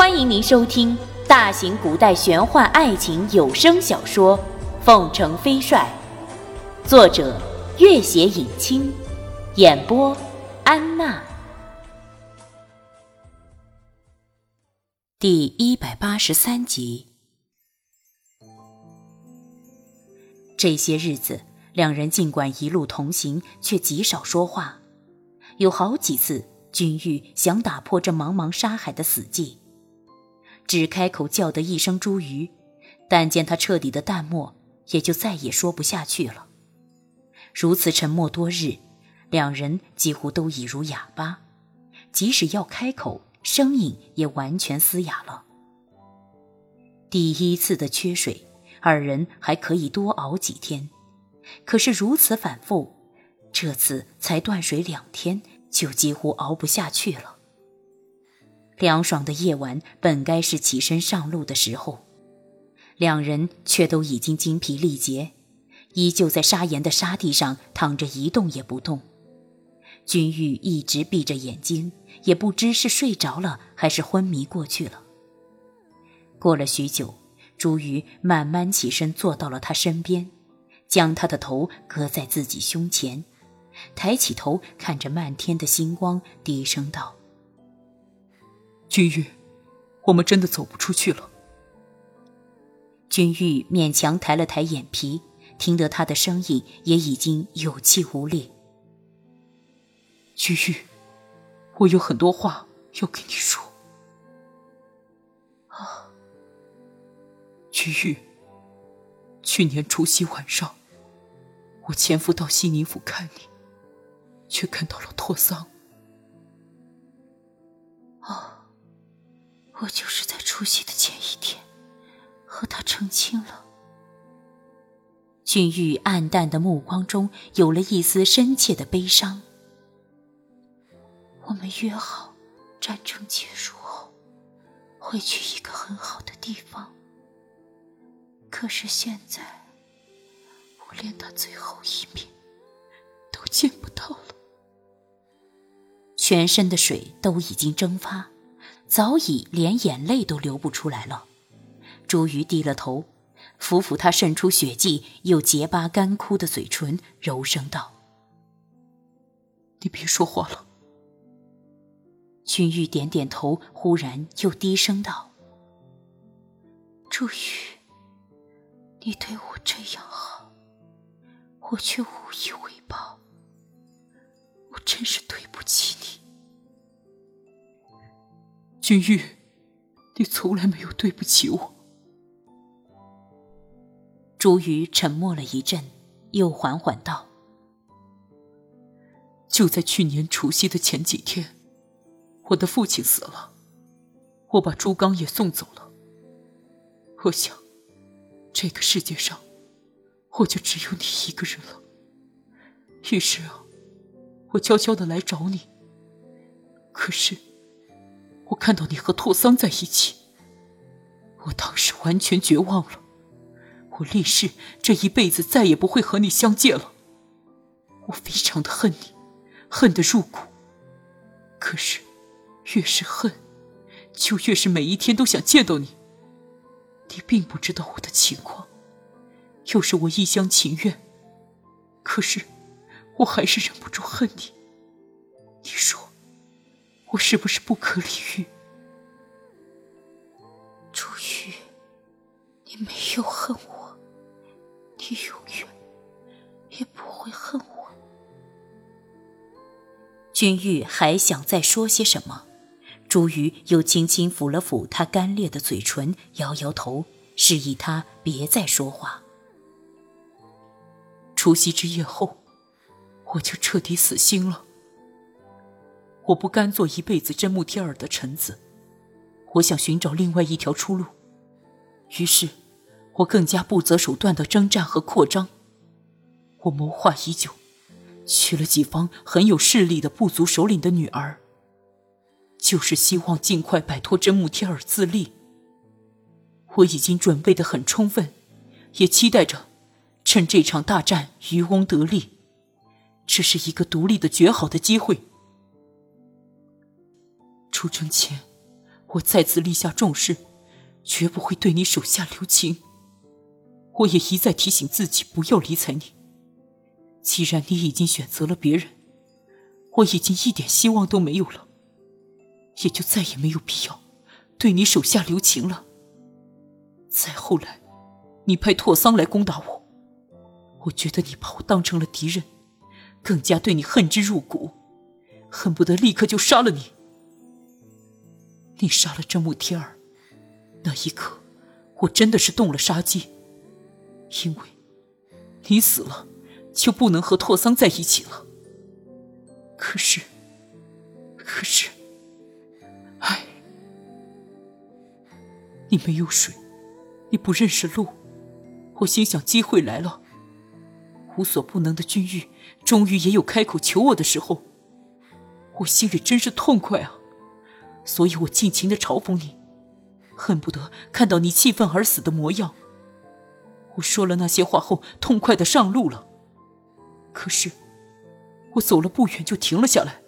欢迎您收听大型古代玄幻爱情有声小说《凤城飞帅》，作者：月写影清，演播：安娜。第一百八十三集。这些日子，两人尽管一路同行，却极少说话。有好几次，君玉想打破这茫茫沙海的死寂。只开口叫得一声“茱萸”，但见他彻底的淡漠，也就再也说不下去了。如此沉默多日，两人几乎都已如哑巴，即使要开口，声音也完全嘶哑了。第一次的缺水，二人还可以多熬几天，可是如此反复，这次才断水两天，就几乎熬不下去了。凉爽的夜晚本该是起身上路的时候，两人却都已经精疲力竭，依旧在砂岩的沙地上躺着一动也不动。君玉一直闭着眼睛，也不知是睡着了还是昏迷过去了。过了许久，茱萸慢慢起身坐到了他身边，将他的头搁在自己胸前，抬起头看着漫天的星光，低声道。君玉，我们真的走不出去了。君玉勉强抬了抬眼皮，听得他的声音也已经有气无力。君玉，我有很多话要跟你说。啊，君玉，去年除夕晚上，我潜伏到西宁府看你，却看到了拓桑。我就是在除夕的前一天和他成亲了。君玉暗淡的目光中有了一丝深切的悲伤。我们约好，战争结束后会去一个很好的地方。可是现在，我连他最后一面都见不到了。全身的水都已经蒸发。早已连眼泪都流不出来了，朱瑜低了头，抚抚他渗出血迹又结巴干枯的嘴唇，柔声道：“你别说话了。”君玉点点头，忽然又低声道：“朱瑜，你对我这样好，我却无以为报，我真是对不起你。”君玉，你从来没有对不起我。朱瑜沉默了一阵，又缓缓道：“就在去年除夕的前几天，我的父亲死了，我把朱刚也送走了。我想，这个世界上，我就只有你一个人了。于是啊，我悄悄的来找你。可是……”我看到你和拓桑在一起，我当时完全绝望了。我立誓这一辈子再也不会和你相见了。我非常的恨你，恨得入骨。可是，越是恨，就越是每一天都想见到你。你并不知道我的情况，又是我一厢情愿。可是，我还是忍不住恨你。你说。我是不是不可理喻？朱玉，你没有恨我，你永远也不会恨我。君玉还想再说些什么，朱瑜又轻轻抚了抚他干裂的嘴唇，摇摇头，示意他别再说话。除夕之夜后，我就彻底死心了。我不甘做一辈子真木天儿的臣子，我想寻找另外一条出路。于是，我更加不择手段的征战和扩张。我谋划已久，娶了几方很有势力的部族首领的女儿，就是希望尽快摆脱真木天儿自立。我已经准备的很充分，也期待着趁这场大战渔翁得利。这是一个独立的绝好的机会。出征前，我再次立下重誓，绝不会对你手下留情。我也一再提醒自己不要理睬你。既然你已经选择了别人，我已经一点希望都没有了，也就再也没有必要对你手下留情了。再后来，你派拓桑来攻打我，我觉得你把我当成了敌人，更加对你恨之入骨，恨不得立刻就杀了你。你杀了真木天儿，那一刻，我真的是动了杀机，因为，你死了，就不能和拓桑在一起了。可是，可是，唉，你没有水。你不认识路，我心想机会来了。无所不能的君玉终于也有开口求我的时候，我心里真是痛快啊！所以我尽情的嘲讽你，恨不得看到你气愤而死的模样。我说了那些话后，痛快的上路了。可是，我走了不远就停了下来，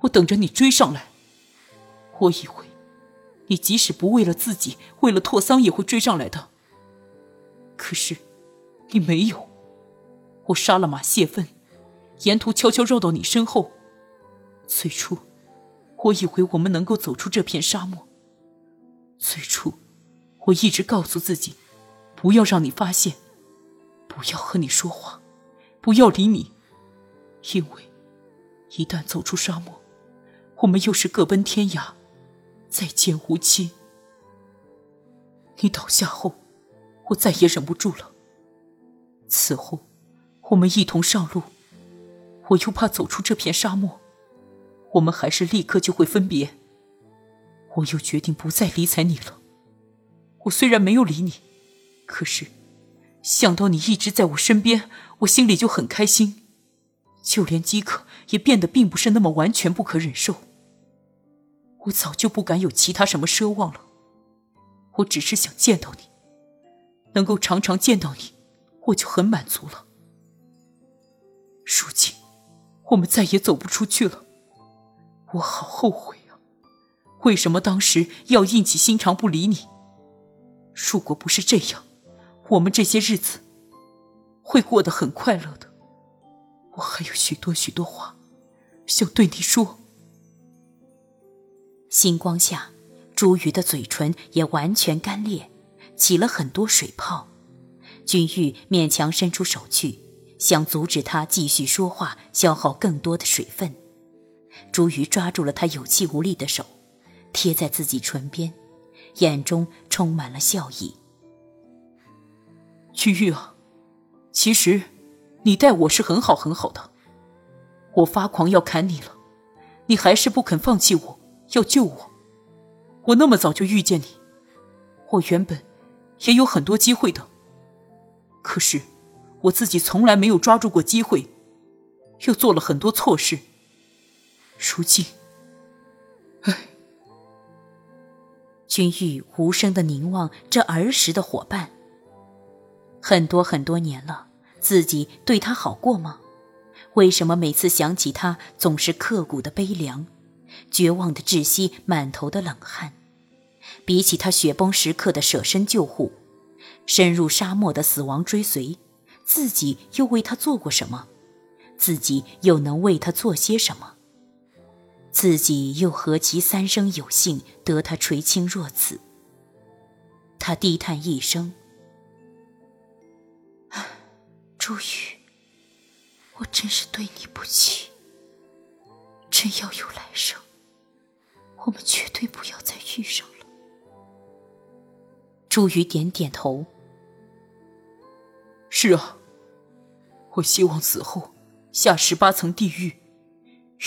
我等着你追上来。我以为。你即使不为了自己，为了拓桑也会追上来的。可是，你没有。我杀了马泄愤，沿途悄悄绕到你身后。最初，我以为我们能够走出这片沙漠。最初，我一直告诉自己，不要让你发现，不要和你说话，不要理你，因为，一旦走出沙漠，我们又是各奔天涯。再见无期。你倒下后，我再也忍不住了。此后，我们一同上路，我又怕走出这片沙漠，我们还是立刻就会分别。我又决定不再理睬你了。我虽然没有理你，可是想到你一直在我身边，我心里就很开心，就连饥渴也变得并不是那么完全不可忍受。我早就不敢有其他什么奢望了，我只是想见到你，能够常常见到你，我就很满足了。如今，我们再也走不出去了，我好后悔啊！为什么当时要硬起心肠不理你？如果不是这样，我们这些日子会过得很快乐的。我还有许多许多话想对你说。星光下，朱瑜的嘴唇也完全干裂，起了很多水泡。君玉勉强伸出手去，想阻止他继续说话，消耗更多的水分。朱瑜抓住了他有气无力的手，贴在自己唇边，眼中充满了笑意。君玉啊，其实你待我是很好很好的。我发狂要砍你了，你还是不肯放弃我。要救我，我那么早就遇见你，我原本也有很多机会的，可是我自己从来没有抓住过机会，又做了很多错事。如今，唉，君玉无声的凝望这儿时的伙伴。很多很多年了，自己对他好过吗？为什么每次想起他，总是刻骨的悲凉？绝望的窒息，满头的冷汗。比起他雪崩时刻的舍身救护，深入沙漠的死亡追随，自己又为他做过什么？自己又能为他做些什么？自己又何其三生有幸得他垂青若此？他低叹一声：“朱宇，我真是对你不起。真要有来生。”我们绝对不要再遇上了。朱宇点点头。是啊，我希望死后下十八层地狱，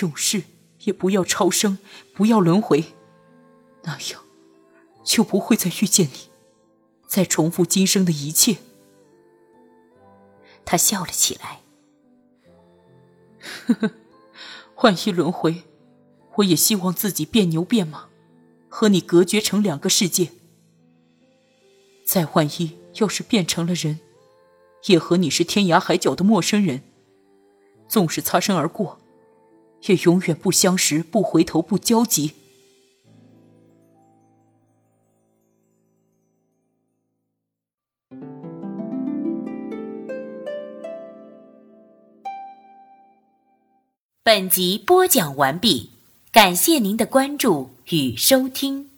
永世也不要超生，不要轮回，那样就不会再遇见你，再重复今生的一切。他笑了起来。呵呵，万一轮回。我也希望自己变牛变马，和你隔绝成两个世界。再万一要是变成了人，也和你是天涯海角的陌生人，纵使擦身而过，也永远不相识不回头不交集。本集播讲完毕感谢您的关注与收听。